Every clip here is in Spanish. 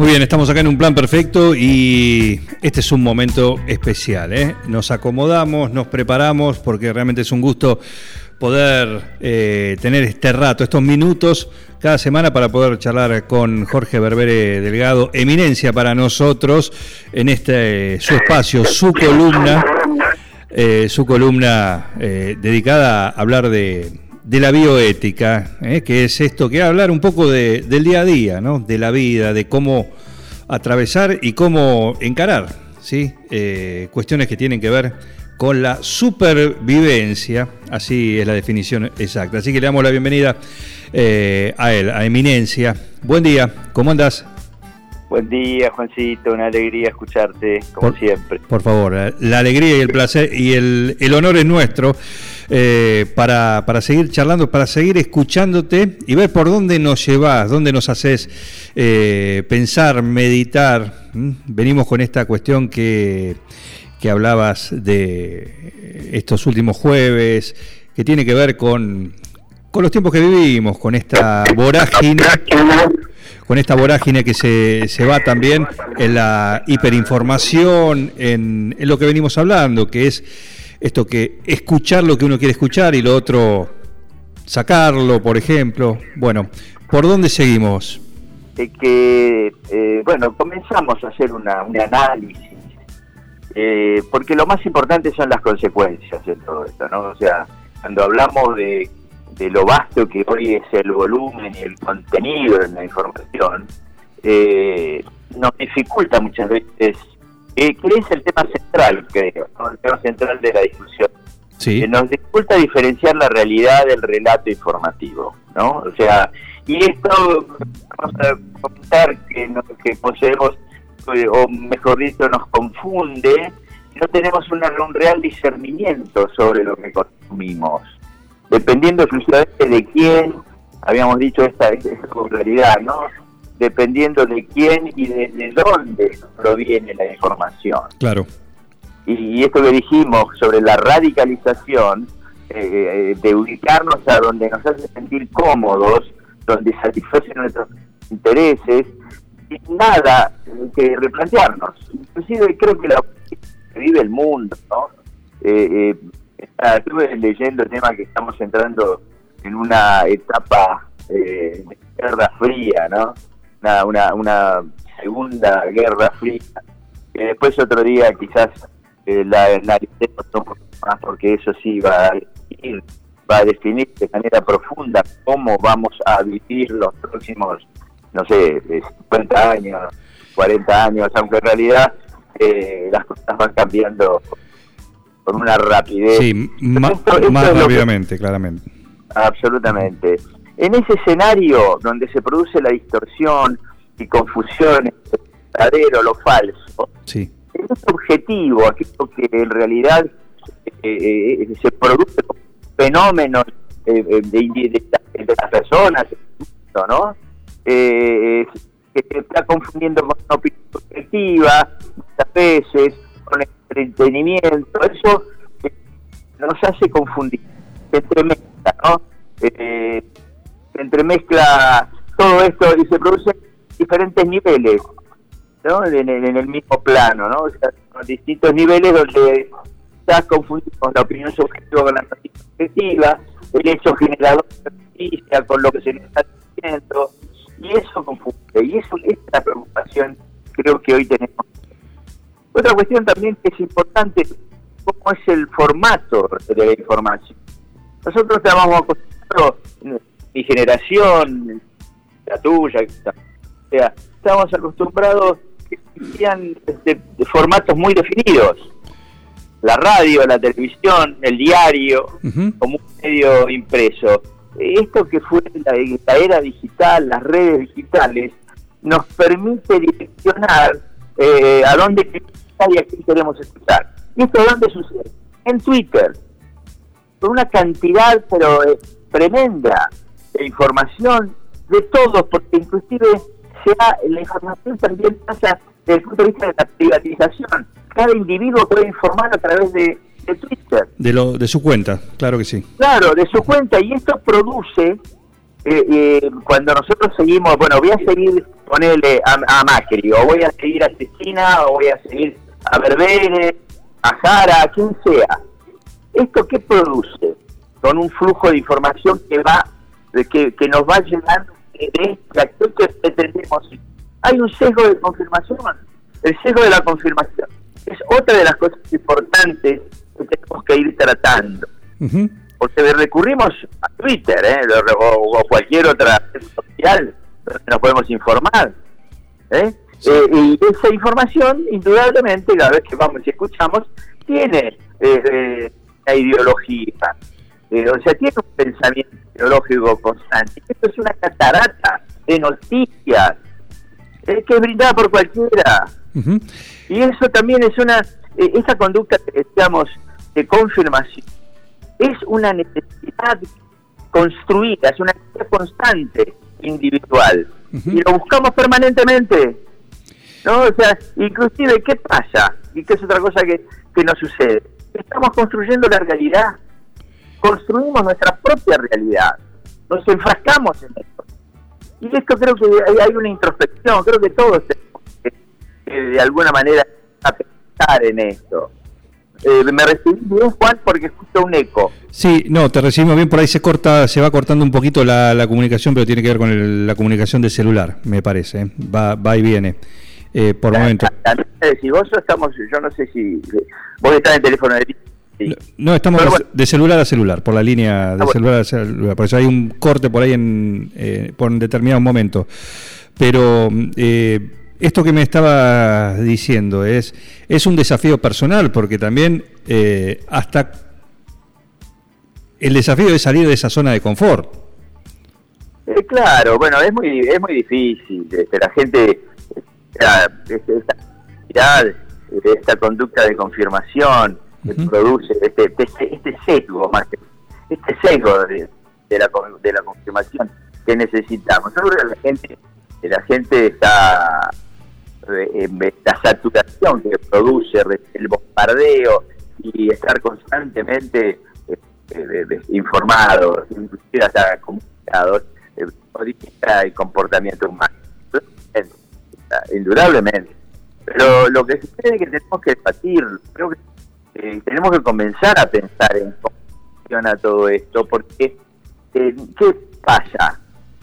Muy bien, estamos acá en un plan perfecto y este es un momento especial. ¿eh? Nos acomodamos, nos preparamos porque realmente es un gusto poder eh, tener este rato, estos minutos cada semana para poder charlar con Jorge Berbere Delgado, eminencia para nosotros en este su espacio, su columna, eh, su columna eh, dedicada a hablar de, de la bioética, ¿eh? que es esto que hablar un poco de- del día a día, ¿no? de la vida, de cómo atravesar y cómo encarar ¿sí? Eh, cuestiones que tienen que ver con la supervivencia, así es la definición exacta. Así que le damos la bienvenida eh, a él, a Eminencia. Buen día, ¿cómo andas? Buen día, Juancito, una alegría escucharte, como Por- siempre. Por favor, la alegría y el placer y el, el honor es nuestro eh, para, para seguir charlando, para seguir escuchándote y ver por dónde nos llevas, dónde nos haces eh, pensar, meditar. ¿m? Venimos con esta cuestión que, que hablabas de estos últimos jueves, que tiene que ver con, con los tiempos que vivimos, con esta vorágine con esta vorágine que se, se va también en la hiperinformación, en lo que venimos hablando, que es esto que escuchar lo que uno quiere escuchar y lo otro sacarlo, por ejemplo. Bueno, ¿por dónde seguimos? Que, eh, bueno, comenzamos a hacer una, un análisis, eh, porque lo más importante son las consecuencias de todo esto, ¿no? O sea, cuando hablamos de, de lo vasto que hoy es el volumen y el contenido de la información, eh, nos dificulta muchas veces, eh, que es el tema central, creo, ¿no? el tema central de la discusión. Sí. Nos dificulta diferenciar la realidad del relato informativo, ¿no? O sea, y esto vamos a comentar que, no- que poseemos, eh, o mejor dicho, nos confunde, no tenemos una- un real discernimiento sobre lo que consumimos, dependiendo exclusivamente de quién, habíamos dicho esta, esta con claridad, ¿no? Dependiendo de quién y desde dónde proviene la información Claro. y esto que dijimos sobre la radicalización, eh, de ubicarnos a donde nos hace sentir cómodos, donde satisfacen nuestros intereses, sin nada que replantearnos. Inclusive creo que la que vive el mundo, ¿no? Eh, eh, estuve leyendo el tema que estamos entrando en una etapa eh, de guerra fría, ¿no? Una, una, una segunda guerra fría que después otro día quizás eh, la analicemos un poco más porque eso sí va a definir, va a definir de manera profunda cómo vamos a vivir los próximos, no sé, eh, 50 años, 40 años, aunque en realidad eh, las cosas van cambiando con una rapidez. Sí, esto más que- rápidamente, claramente. Absolutamente. En ese escenario donde se produce la distorsión y confusión entre lo verdadero, lo falso, Sí. es objetivo, aquello que en realidad eh, eh, se produce como fenómenos eh, eh, de, indi- de, de las personas, ¿no? Eh, que se está confundiendo con una opinión subjetiva, muchas veces, con entretenimiento, eso eh, nos hace confundir, se entremezcla, ¿no? Entremezcla todo esto y se producen diferentes niveles, ¿no? En, en- el mismo plano, ¿no? O sea, distintos niveles donde estás confundido con la opinión subjetiva con la noticia subjetiva, el hecho generador de noticia con lo que se está diciendo, y eso confunde, y eso es la preocupación creo que hoy tenemos. Otra cuestión también que es importante, cómo es el formato de la información. Nosotros estábamos acostumbrados, mi generación, la tuya, o sea, estábamos acostumbrados que existían este, de formatos muy definidos. La radio, la televisión, el diario, como un medio impreso. Esto que fue la, la era digital, las redes digitales, nos permite direccionar eh, a dónde y a quién queremos escuchar. ¿Y esto dónde sucede? En Twitter, con una cantidad pero eh, tremenda de información de todos, porque inclusive se ha- la información también pasa desde el punto de vista de la privatización. Cada individuo puede informar a través de, de Twitter. De, lo, de su cuenta, claro que sí. Claro, de su cuenta, y esto produce, eh, eh, cuando nosotros seguimos, bueno, voy a seguir, ponerle a, a Macri, o voy a seguir a Cristina, o voy a seguir a Berbere, a Jara, a quien sea. ¿Esto qué produce? Con un flujo de información que va, de que, que nos va llegando de este actor que pretendemos. Hay un sesgo de confirmación, el sesgo de la confirmación. Es otra de las cosas importantes que tenemos que ir tratando porque recurrimos a Twitter ¿eh? o, o cualquier otra red social donde nos podemos informar. ¿eh? Eh, y esa información, indudablemente, cada vez que vamos y escuchamos, tiene eh, eh, una ideología, eh, o sea, tiene un pensamiento ideológico constante. Esto es una catarata de noticias eh, que es brindada por cualquiera. Y eso también es una, eh, esa conducta que decíamos de confirmación, es una necesidad construida, es una necesidad constante, individual. Y lo buscamos permanentemente. ¿No? O sea, inclusive, ¿qué pasa? Y que es otra cosa que, que nos sucede. Estamos construyendo la realidad. Construimos nuestra propia realidad. Nos enfrascamos en esto. Y esto creo que hay, una introspección, creo que todos tenemos que, que de alguna manera a pensar en esto. Eh, me recibí bien, Juan, porque escucho un eco. Sí, no, te recibimos bien, por ahí se corta, se va cortando un poquito la, la comunicación, pero tiene que ver con el- la comunicación de celular, me parece. ¿eh? Va, va y viene. Eh, por momento. También, eh, si vos estamos, yo no sé si vos estás en teléfono de sí. No, estamos de- bueno. de celular a celular, por la línea de Ah, bueno. celular a celular. Por eso hay un corte por ahí en, eh, por un determinado momento. Pero eh, esto que me estaba diciendo es, es un desafío personal, porque también eh, hasta el desafío es salir de esa zona de confort. Eh, claro, bueno, es muy es muy difícil. este, la gente, esta, este- esta eh, esta conducta de confirmación que produce este, este, este sesgo, más que este sesgo de, de la, de la confirmación que necesitamos. Yo creo que la gente, la gente está eh, esta saturación que produce el bombardeo y estar constantemente eh, eh, eh, informados, inclusive hasta comunicados, eh, modifica el comportamiento humano. Indudablemente. Pero lo que sucede es que tenemos que debatir, creo que eh, tenemos que comenzar a pensar en cómo funciona todo esto, porque eh, ¿qué pasa?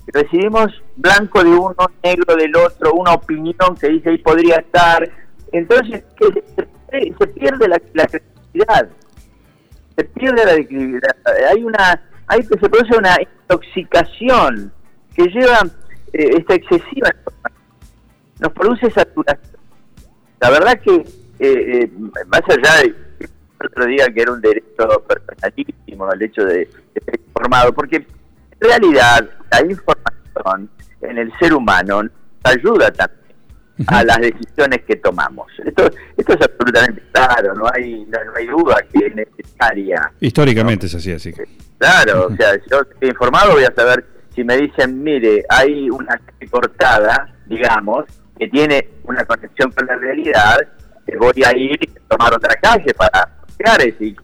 Recibimos blanco de uno, negro del otro, una opinión que dice ahí podría estar, entonces ¿qué? se, pierde la, la credibilidad, se pierde la credibilidad, hay una, hay que se produce una intoxicación que lleva eh, esta excesiva nos produce saturación. La verdad que, eh, eh, más allá de el otro día que era un derecho personalísimo el hecho de, de ser informado, porque en realidad la información en el ser humano nos ayuda también a las decisiones que tomamos. Esto, esto es absolutamente claro, no hay, no, no hay duda que es necesaria. Históricamente es así, así. Claro, o sea, si yo estoy informado voy a saber si me dicen, mire, hay una calle cortada, digamos, que tiene una conexión con la realidad, voy a ir y tomar otra calle para a ese-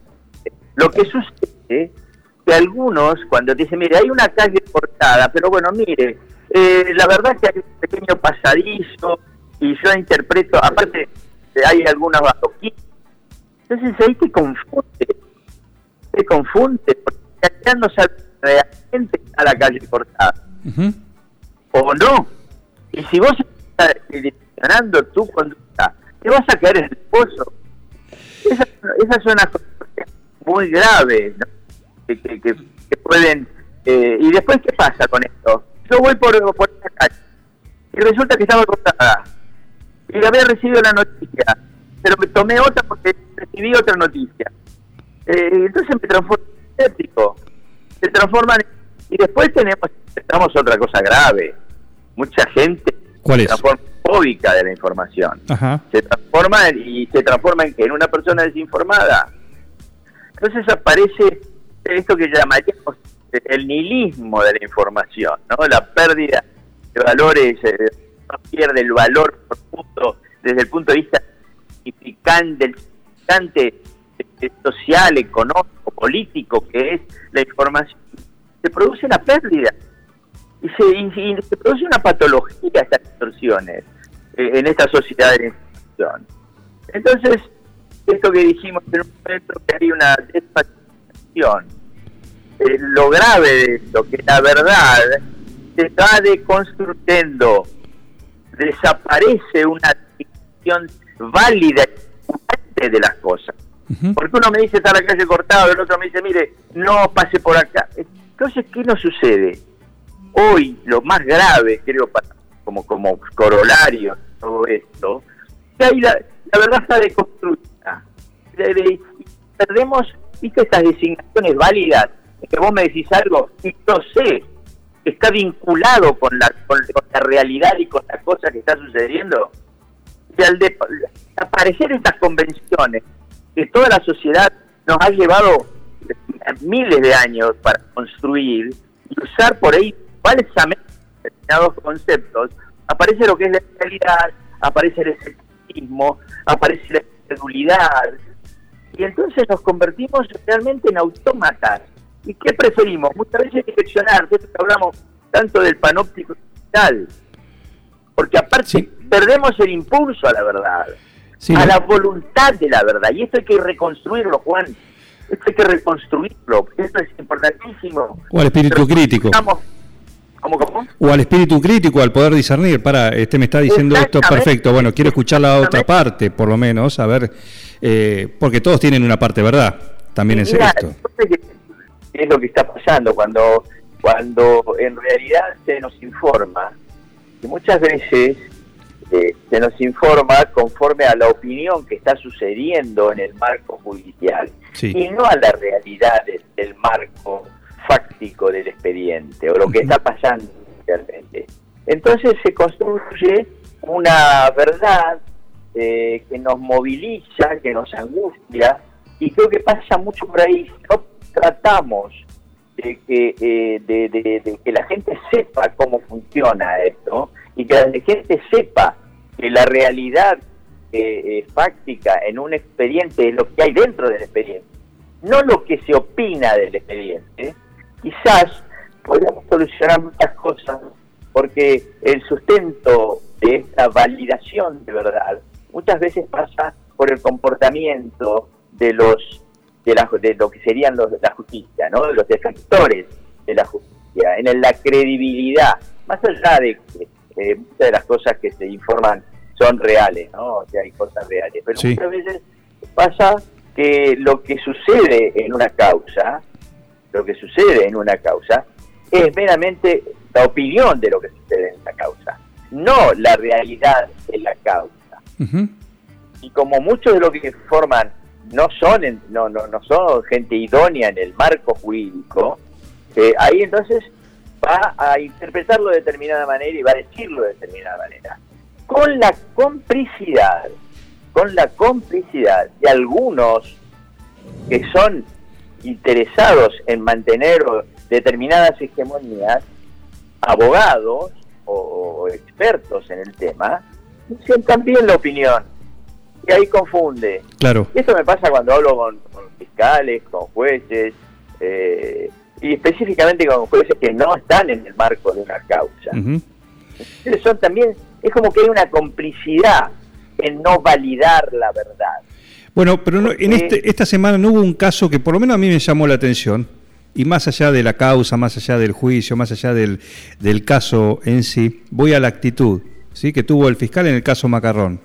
Lo que sucede que algunos, cuando te dicen, mire, hay una calle cortada, pero bueno, mire, eh, la verdad es que hay un pequeño pasadizo y yo interpreto, aparte eh, hay algunas adoquines, entonces ahí te confunde se confunde, porque acá no sabe realmente está la calle cortada, o no. Y si vos estás direccionando tu conducta, te vas a caer en el pozo. Esas, son las cosas muy graves, ¿no? que, que, que- pueden... eh, ¿Y después qué pasa con esto? Yo voy por, por esta calle y resulta que estaba cortada. Y había recibido la noticia, pero me tomé otra porque recibí otra noticia. Eh, entonces me transforma en escéptico. Se transforman en- y después tenemos tenemos otra cosa grave. Mucha gente ¿Cuál se transforma en xenofóbica de la información. Ajá. Se transforma y se transforma en que en una persona desinformada. Entonces aparece esto que llamaríamos el nihilismo de la información, ¿no? La pérdida de valores, eh, pierde el valor profundo desde el punto de vista del significante eh, social, económico, político que es la información. Se produce una pérdida y se, y- y se produce una patología estas distorsiones eh, en esta sociedad de la información. Entonces, esto que dijimos en un momento que hay una despacificación, eh, lo grave de esto, que la verdad se va deconstruyendo, desaparece una distinción válida y de las cosas. Porque uno me dice está la calle cortada, el otro me dice, mire, no pase por acá. Entonces, ¿qué nos sucede? Hoy, lo más grave, creo, para- como, como corolario de todo esto, que la, verdad está deconstruida. De- de- perdemos, viste, estas designaciones válidas, que vos me decís algo y yo sé, está vinculado con la, con, con la realidad y con la cosa que está sucediendo. Y al de- aparecer estas convenciones que toda la sociedad nos ha llevado miles de años para construir y usar por ahí falsamente determinados conceptos, aparece lo que es la realidad, aparece el escepticismo, aparece la incredulidad, y entonces nos convertimos realmente en autómatas. ¿Y qué preferimos? Muchas veces direccionar, de esto que hablamos tanto del panóptico digital, porque aparte Sí. perdemos el impulso a la verdad, Sí, a la voluntad de la verdad, y esto hay que reconstruirlo, Juan. Esto hay que reconstruirlo, esto es importantísimo. O al espíritu crítico. ¿Cómo, cómo? O al espíritu crítico, al poder discernir. Para, este me está diciendo esto perfecto. Bueno, quiero escuchar la otra parte, por lo menos, a ver, eh, porque todos tienen una parte verdad. También es Mirá, esto. entonces, ¿qué es lo que está pasando cuando, cuando en realidad se nos informa? Que muchas veces eh, se nos informa conforme a la opinión que está sucediendo en el marco judicial Sí. y no a la realidad del, del marco fáctico del expediente o lo que está pasando realmente. Entonces se construye una verdad eh, que nos moviliza, que nos angustia, y creo que pasa mucho por ahí. No tratamos de que, eh, de, de- de que la gente sepa cómo funciona esto y que la gente sepa que la realidad eh, eh, fáctica en un expediente es lo que hay dentro del expediente, no lo que se opina del expediente. Quizás podríamos solucionar muchas cosas porque el sustento de esta validación de verdad muchas veces pasa por el comportamiento de los de, la, de lo que serían los de la justicia, ¿no? De los defensores de la justicia, en la credibilidad, más allá de que eh, muchas de las cosas que se informan son reales, ¿no? O sea, hay cosas reales, pero Sí. muchas veces pasa que lo que sucede en una causa, lo que sucede en una causa, es meramente la opinión de lo que sucede en la causa, no la realidad de la causa y como muchos de los que forman no son en- no, no, no son gente idónea en el marco jurídico, eh, ahí entonces va a interpretarlo de determinada manera y va a decirlo de determinada manera. Con la complicidad, con la complicidad de algunos que son interesados en mantener determinadas hegemonías, abogados o, o expertos en el tema, dicen también la opinión. Y ahí confunde. Claro. Y esto me pasa cuando hablo con, con fiscales, con jueces, eh, y específicamente con jueces que no están en el marco de una causa. Entonces son también, es como que hay una complicidad en no validar la verdad. Bueno, pero no- en este, esta semana no hubo un caso que por lo menos a mí me llamó la atención, y más allá de la causa, más allá del juicio, más allá del, del caso en sí, voy a la actitud ¿sí? que tuvo el fiscal en el caso Macarrón.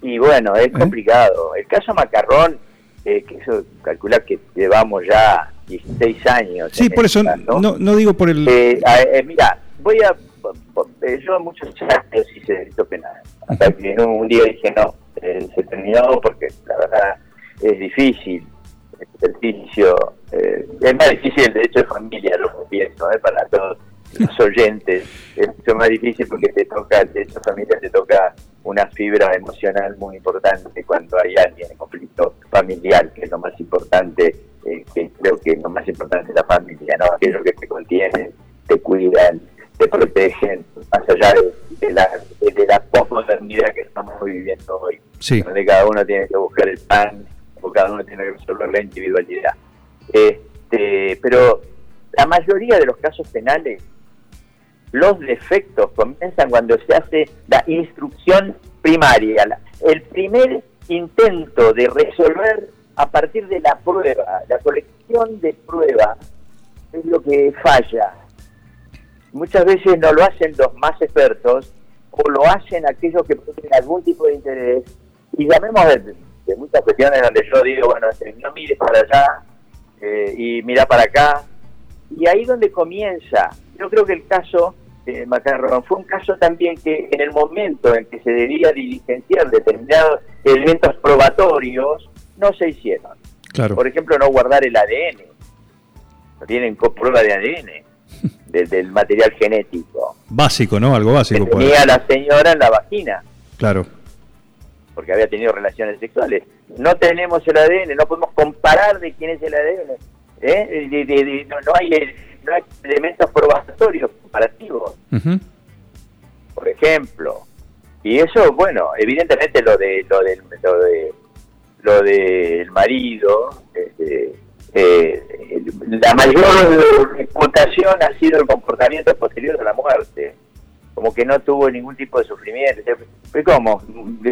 Y bueno, es complicado. El caso Macarrón, eh, que eso calcula que llevamos ya 16 años. Sí, por eso ¿no? no, no digo por el... Eh, a- eh, mira, voy a. yo muchos años hice delito penal. Hasta que un, un día dije no, eh, se terminó porque la verdad es difícil. El ejercicio eh, es más difícil el derecho de familia, lo confieso, eh, para todos. los oyentes. Es mucho más difícil porque te toca, de esa familia te toca una fibra emocional muy importante cuando hay alguien en conflicto familiar, que es lo más importante, eh, que creo que lo más importante es la familia, ¿no? Aquellos que te contienen, te cuidan, te protegen, más allá de, la, de la posmodernidad que estamos viviendo hoy, Sí. donde cada uno tiene que buscar el pan, o cada uno tiene que resolver la individualidad. Este, pero la mayoría de los casos penales, los defectos comienzan cuando se hace la instrucción primaria, la- el primer intento de resolver a partir de la prueba, la colección de pruebas es lo que falla. Muchas veces no lo hacen los más expertos o lo hacen aquellos que tienen algún tipo de interés y llamemos de, de muchas cuestiones donde yo digo, bueno, este, no mires para allá eh, y mira para acá. Y ahí donde comienza, yo creo que el caso de Macarrón fue un caso también que en el momento en que se debía diligenciar determinados elementos probatorios, no se hicieron. Claro. Por ejemplo, no guardar el ADN. No tienen prueba de ADN de- del material genético. Básico, ¿no? Algo Que básico. pues. tenía la señora en la vagina Claro. porque había tenido relaciones sexuales. No tenemos el ADN, no podemos comparar de quién es el ADN. ¿eh? De- no, no hay, no hay elementos probatorios comparativos, por ejemplo. Y eso, bueno, evidentemente lo de lo del lo de lo del marido, este, eh, la mayor reputación ha sido el comportamiento posterior a la muerte como que no tuvo ningún tipo de sufrimiento. Fue como,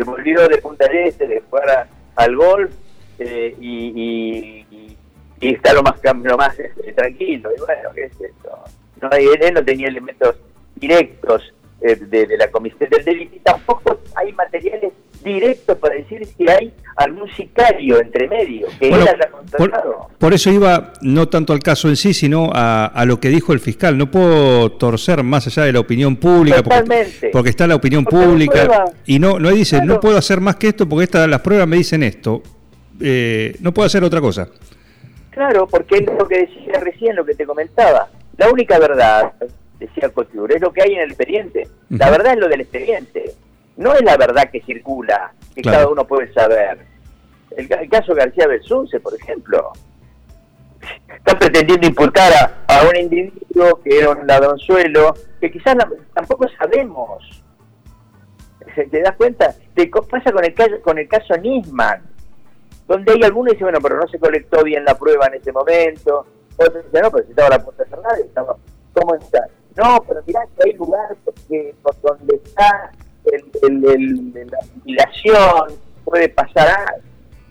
volvió de Punta del Este, de jugar al golf eh, y, y- está lo más lo más este, tranquilo. Y bueno, ¿qué es esto? No, él no tenía elementos directos eh, de, de la comisión del delito y tampoco hay materiales directos para decir si hay algún sicario entre medio que Bueno, él haya contratado. por, por eso iba no tanto al caso en sí, sino a, a lo que dijo el fiscal. No puedo torcer más allá de la opinión pública, porque, porque está la opinión Porque pública y no no dice Claro. no puedo hacer más que esto porque estas las pruebas me dicen esto. Eh, no puedo hacer otra cosa. Claro, porque es lo que decía recién, lo que te comentaba. La única verdad, decía Couture, es lo que hay en el expediente. La verdad es lo del expediente. No es la verdad que circula, que Claro. cada uno puede saber. El, ca- el caso García Belsunce, por ejemplo, está pretendiendo imputar a, a un individuo que era un ladronzuelo, que quizás la- tampoco sabemos. ¿Se- ¿Te das cuenta? Te pasa con el caso, con el caso Nisman donde hay algunos que dicen, bueno, pero no se colectó bien la prueba en ese momento, otros dicen, no, pero si estaba la puerta cerrada, estaba, ¿cómo está? No, pero mirá que hay lugar porque por donde está el, el- el- la jubilación, puede pasar.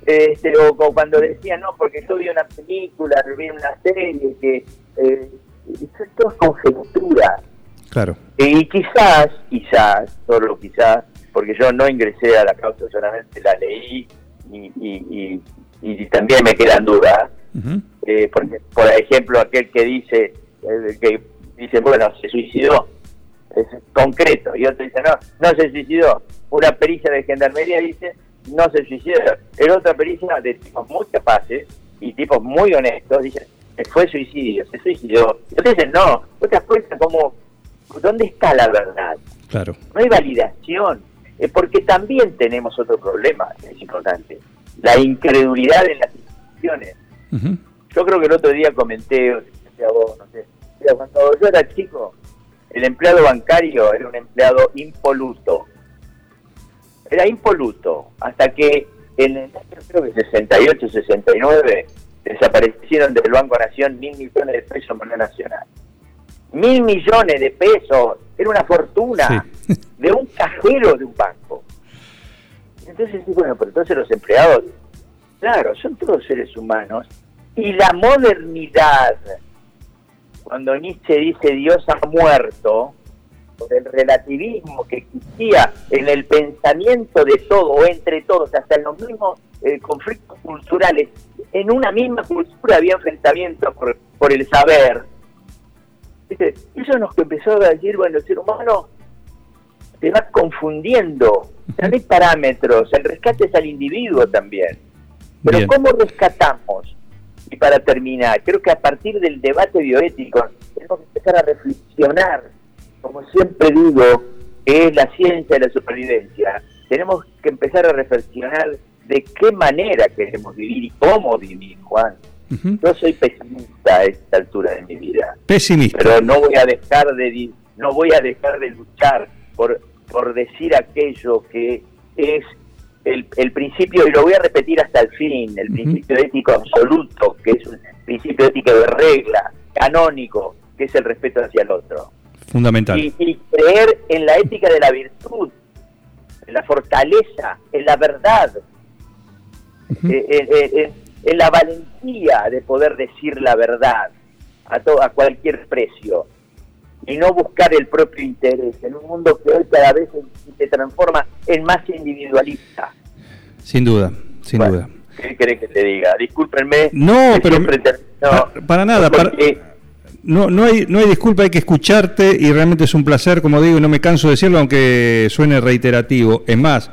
Este, o, o cuando decían, no, porque yo vi una película, vi una serie, que eh, eso es todo conjetura. Claro. Y quizás, quizás, solo quizás, porque yo no ingresé a la causa, solamente la leí y, y, y, y también me quedan dudas. Eh, porque, por ejemplo, aquel que dice, eh, que dice, bueno, se suicidó, es concreto, y otro dice, no, no se suicidó. Una pericia de gendarmería dice, no se suicidó. El otra pericia de tipos muy capaces y tipos muy honestos dice, fue suicidio, se suicidó. Y otros dicen, no, vos te das cuenta cómo, ¿dónde está la verdad? Claro. no hay validación, eh, porque también tenemos otro problema, es importante, la incredulidad en las instituciones. Yo creo que el otro día comenté, o decía vos, no sé, cuando yo era chico, el empleado bancario era un empleado impoluto. Era impoluto, hasta que en el año creo que 68, 69, desaparecieron del Banco Nación mil millones de pesos en moneda nacional. Mil millones de pesos, era una fortuna Sí. de un cajero de un banco. Entonces, bueno, pero entonces los empleados, claro, son todos seres humanos. Y la modernidad, cuando Nietzsche dice Dios ha muerto, por el relativismo que existía en el pensamiento de todo, o entre todos, hasta en los mismos eh, conflictos culturales, en una misma cultura había enfrentamientos por, por el saber. Eso nos empezó a decir, bueno, el ser humano se va confundiendo. No hay parámetros, el rescate es al individuo también. Pero Bien. ¿cómo rescatamos? Y para terminar, creo que a partir del debate bioético tenemos que empezar a reflexionar, como siempre digo, que es la ciencia de la supervivencia. Tenemos que empezar a reflexionar de qué manera queremos vivir y cómo vivir, Juan. Ujú. Yo soy pesimista a esta altura de mi vida, Pesimista. pero no voy a dejar de no voy a dejar de luchar por, por decir aquello que es el, el principio, y lo voy a repetir hasta el fin, el Ujú. principio ético absoluto, que es un principio ético de regla, canónico, que es el respeto hacia el otro. Fundamental. Y, y creer en la ética de la virtud, en la fortaleza, en la verdad, eh, eh, eh, en la valentía de poder decir la verdad a, to- a cualquier precio y no buscar el propio interés en un mundo que hoy cada vez se, transforma en más individualista. Sin duda, sin Bueno, duda. ¿Qué querés que te diga? Discúlpenme. No, pero- Pa- para nada, para- No, no, hay, no hay disculpa, hay que escucharte y realmente es un placer, como digo, y no me canso de decirlo, aunque suene reiterativo. Es más,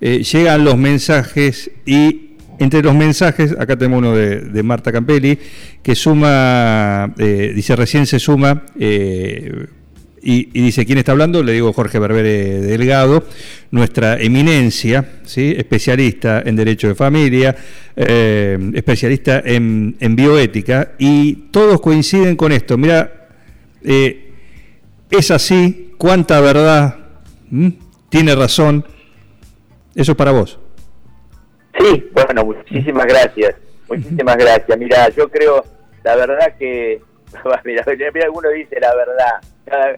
eh, llegan los mensajes y entre los mensajes, acá tenemos uno de, Marta Campelli, que suma, eh, dice recién se suma, eh, y, dice, ¿quién está hablando? Le digo Jorge Berbere Delgado, nuestra eminencia, ¿sí? especialista en Derecho de Familia, eh, especialista en, bioética, y todos coinciden con esto. Mira, es así, cuánta verdad, tiene razón, eso es para vos. Sí, bueno, muchísimas gracias. Muchísimas gracias. Mira, yo creo, la verdad que, mira, alguno dice la verdad.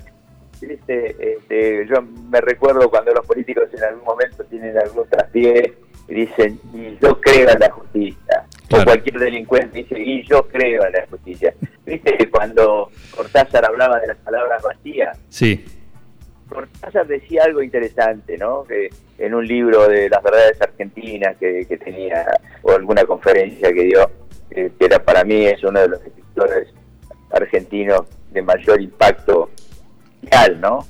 Este, este, yo me recuerdo cuando los políticos en algún momento tienen algún traspié y dicen, y yo creo en la justicia. Claro. O cualquier delincuente dice, y yo creo en la justicia. Viste que cuando Cortázar hablaba de las palabras vacías, Sí, Cortázar decía algo interesante, ¿no? Que en un libro de las verdades argentinas que, tenía, o alguna conferencia que dio, que era para mí es uno de los escritores argentinos de mayor impacto real, ¿no?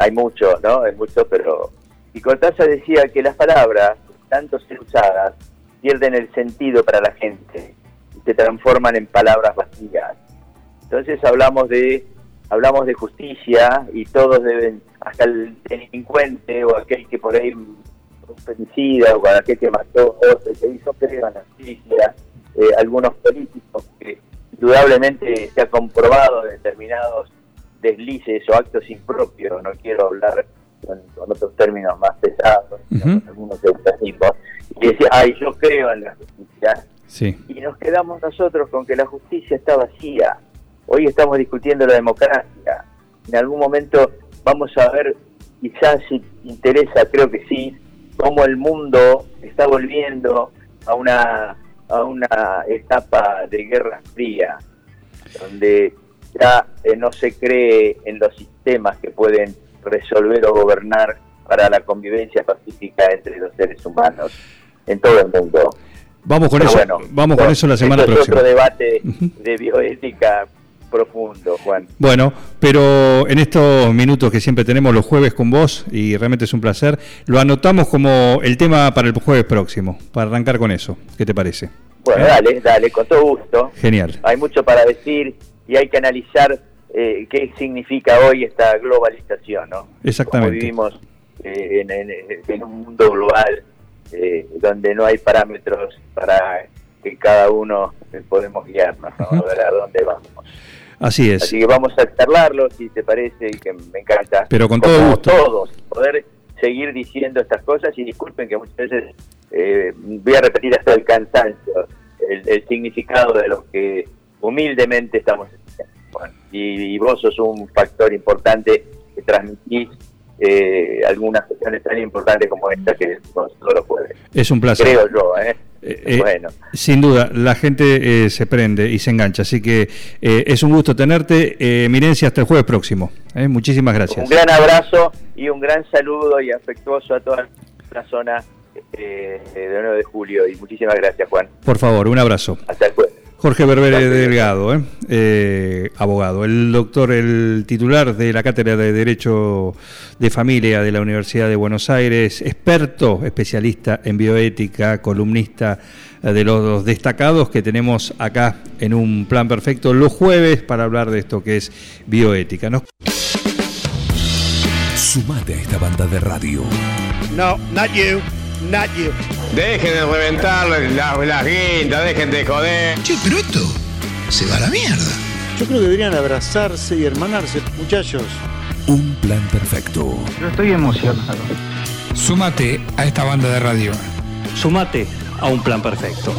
Hay muchos, ¿no? Hay muchos, pero... Y Cortázar decía que las palabras, tanto ser usadas, pierden el sentido para la gente y se transforman en palabras vacías. Entonces hablamos de hablamos de justicia y todos deben, hasta el delincuente o aquel que por ahí un femicida o aquel que mató otro, que hizo creo en la justicia, eh, algunos políticos que indudablemente se ha comprobado determinados deslices o actos impropios, no quiero hablar con, con otros términos más pesados, con algunos eufemismos, y decía, ay, yo creo en la justicia, sí. y nos quedamos nosotros con que la justicia está vacía. Hoy estamos discutiendo la democracia. En algún momento vamos a ver, quizás si interesa, creo que sí, cómo el mundo está volviendo a una a una etapa de guerra fría, donde ya eh, no se cree en los sistemas que pueden resolver o gobernar para la convivencia pacífica entre los seres humanos en todo el mundo. Vamos con Pero eso, bueno, vamos con eso la semana esto es próxima. otro debate de bioética profundo, Juan. Bueno, pero en estos minutos que siempre tenemos los jueves con vos, y realmente es un placer, lo anotamos como el tema para el jueves próximo, para arrancar con eso. ¿Qué te parece? Bueno, ¿Eh? dale, dale, con todo gusto. Genial. Hay mucho para decir y hay que analizar eh, qué significa hoy esta globalización, ¿no? Exactamente. Como vivimos eh, en, en- en un mundo global eh, donde no hay parámetros para que cada uno podemos guiarnos, ¿no? A ver a dónde vamos. Así es. Así que vamos a charlarlo, si te parece, y que me encanta. Pero con todo Como gusto. Todos, poder seguir diciendo estas cosas y disculpen que muchas veces eh, voy a repetir hasta el cansancio el, el significado de lo que humildemente estamos. Bueno, y, y vos sos un factor importante que transmitís eh, algunas cuestiones tan importantes como esta que no solo puede. Es un placer. Creo yo, ¿eh? Eh, eh, bueno. Sin duda, la gente eh, se prende y se engancha, así que es un gusto tenerte. Mirencia, hasta el jueves próximo. Muchísimas gracias. Un gran abrazo y un gran saludo y afectuoso a toda la zona eh, de 9 de julio. Y muchísimas gracias, Juan. Por favor, un abrazo. Hasta el jueves. Jorge Berbere Delgado, ¿eh? Eh, abogado, el doctor, el titular de la Cátedra de Derecho de Familia de la Universidad de Buenos Aires, experto, especialista en bioética, columnista eh, de los destacados que tenemos acá en un plan perfecto los jueves para hablar de esto que es bioética. ¿no? Sumate a esta banda de radio. No, not you, not you. Dejen de reventar las, las guindas, dejen de joder. Che, pero esto se va a la mierda. Yo creo que deberían abrazarse y hermanarse, muchachos. Un plan perfecto. Yo estoy emocionado. Sumate a esta banda de radio. Sumate a un plan perfecto.